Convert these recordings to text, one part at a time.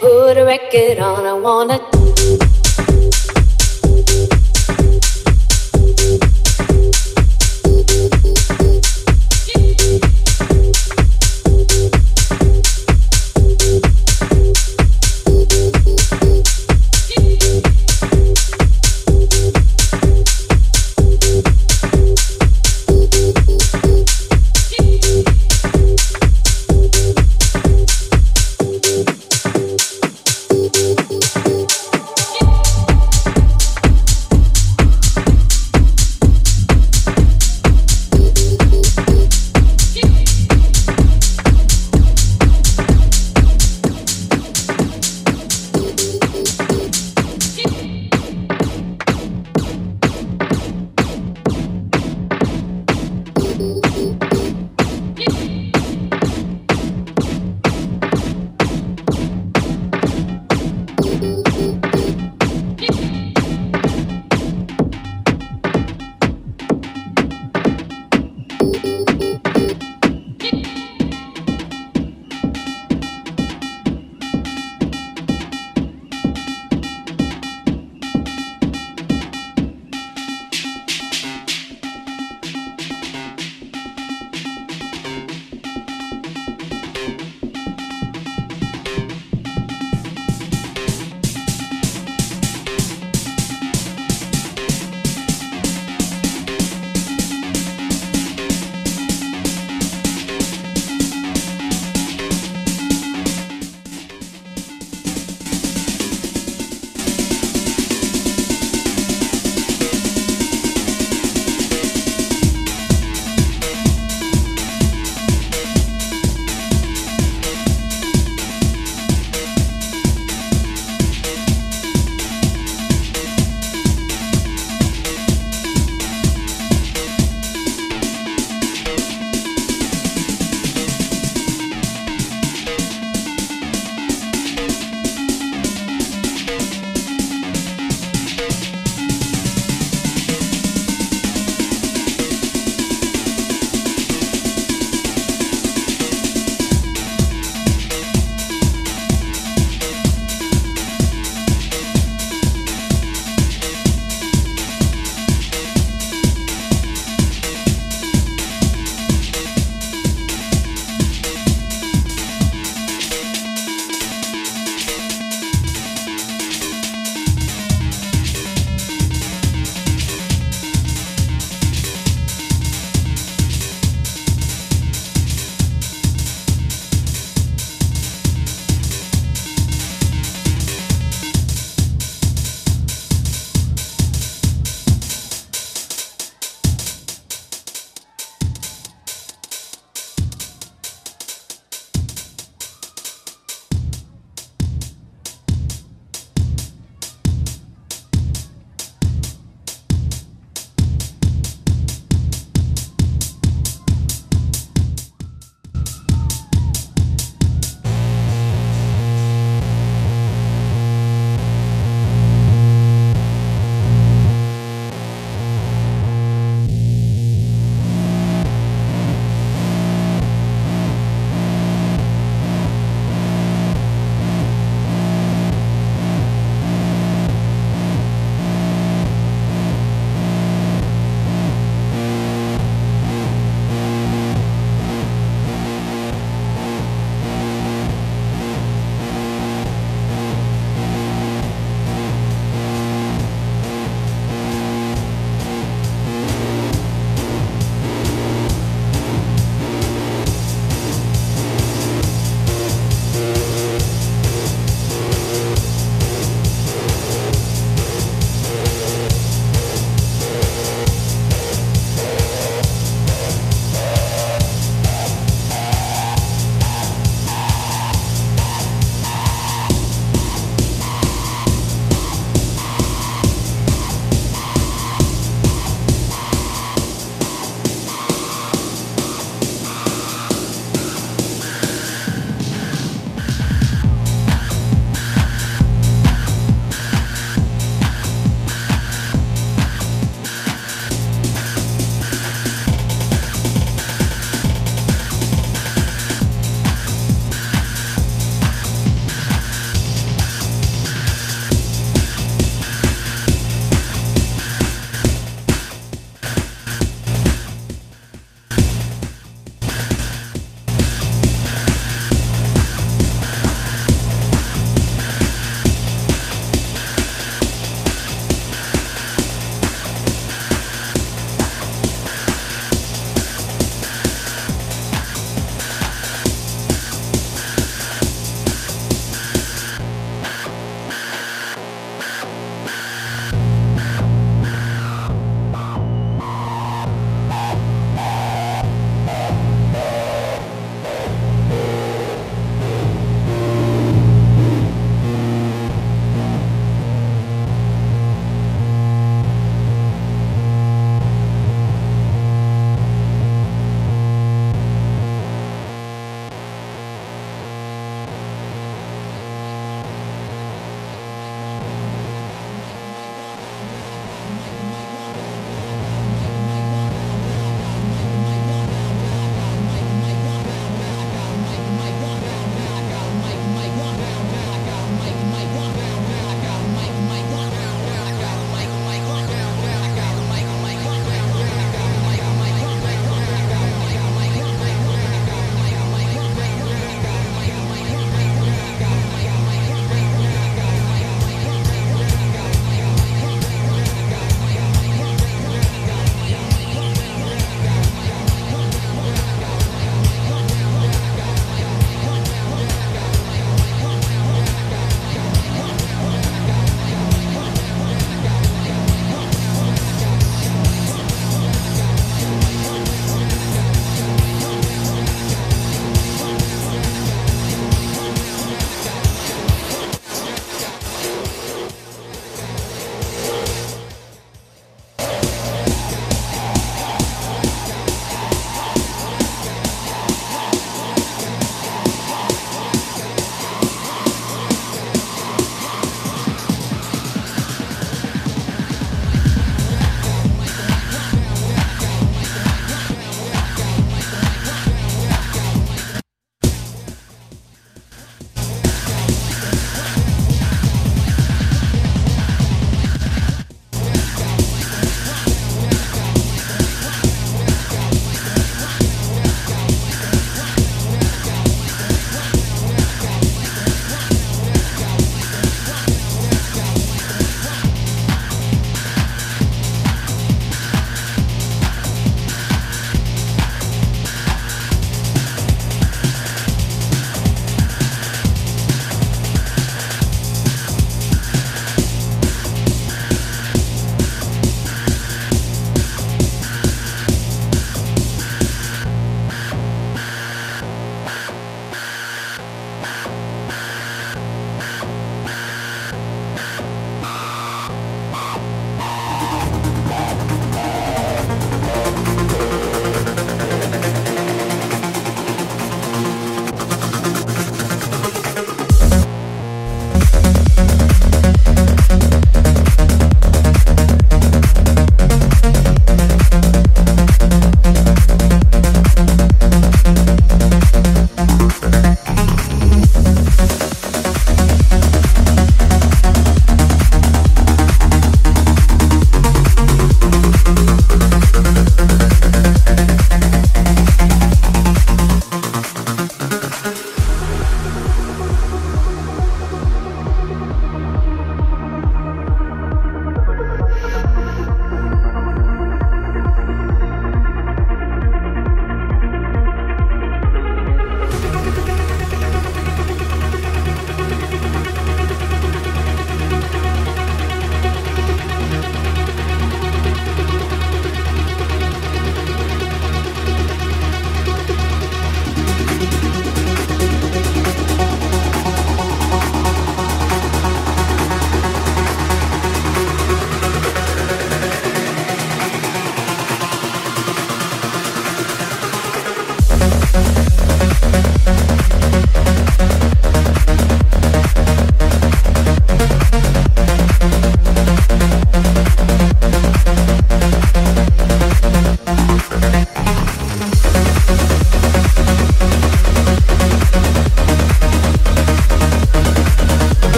put a record on. I wanna.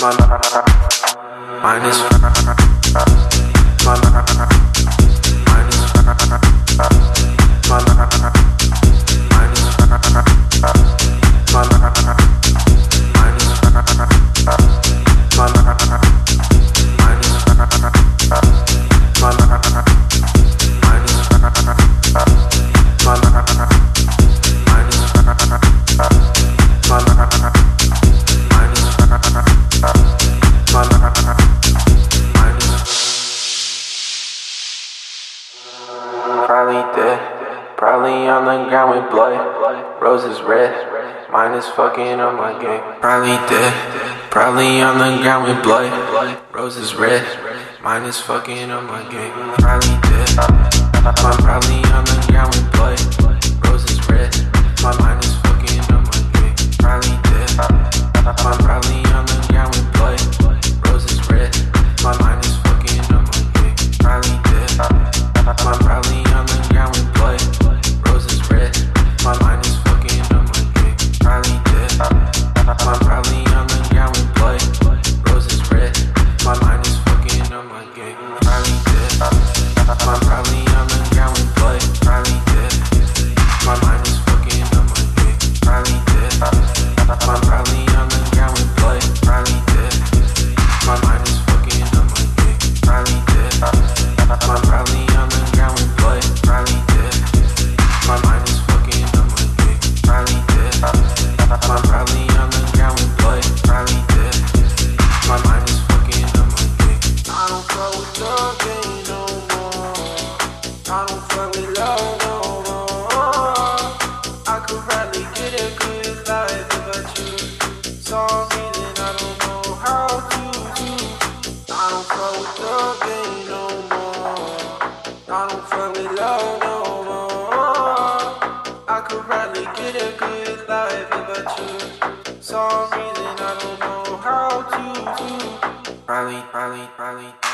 Mana Mine is. blood, roses red. Mine is fucking on my game. Probably dead, probably on the ground with blood. Roses red, mine is fucking on my game. Probably dead, I'm probably on the ground with blood. Roses red, my mind is. No more. Oh, oh, oh. I could probably get a good life without you. Some reason I don't know how to. Probably, probably, probably.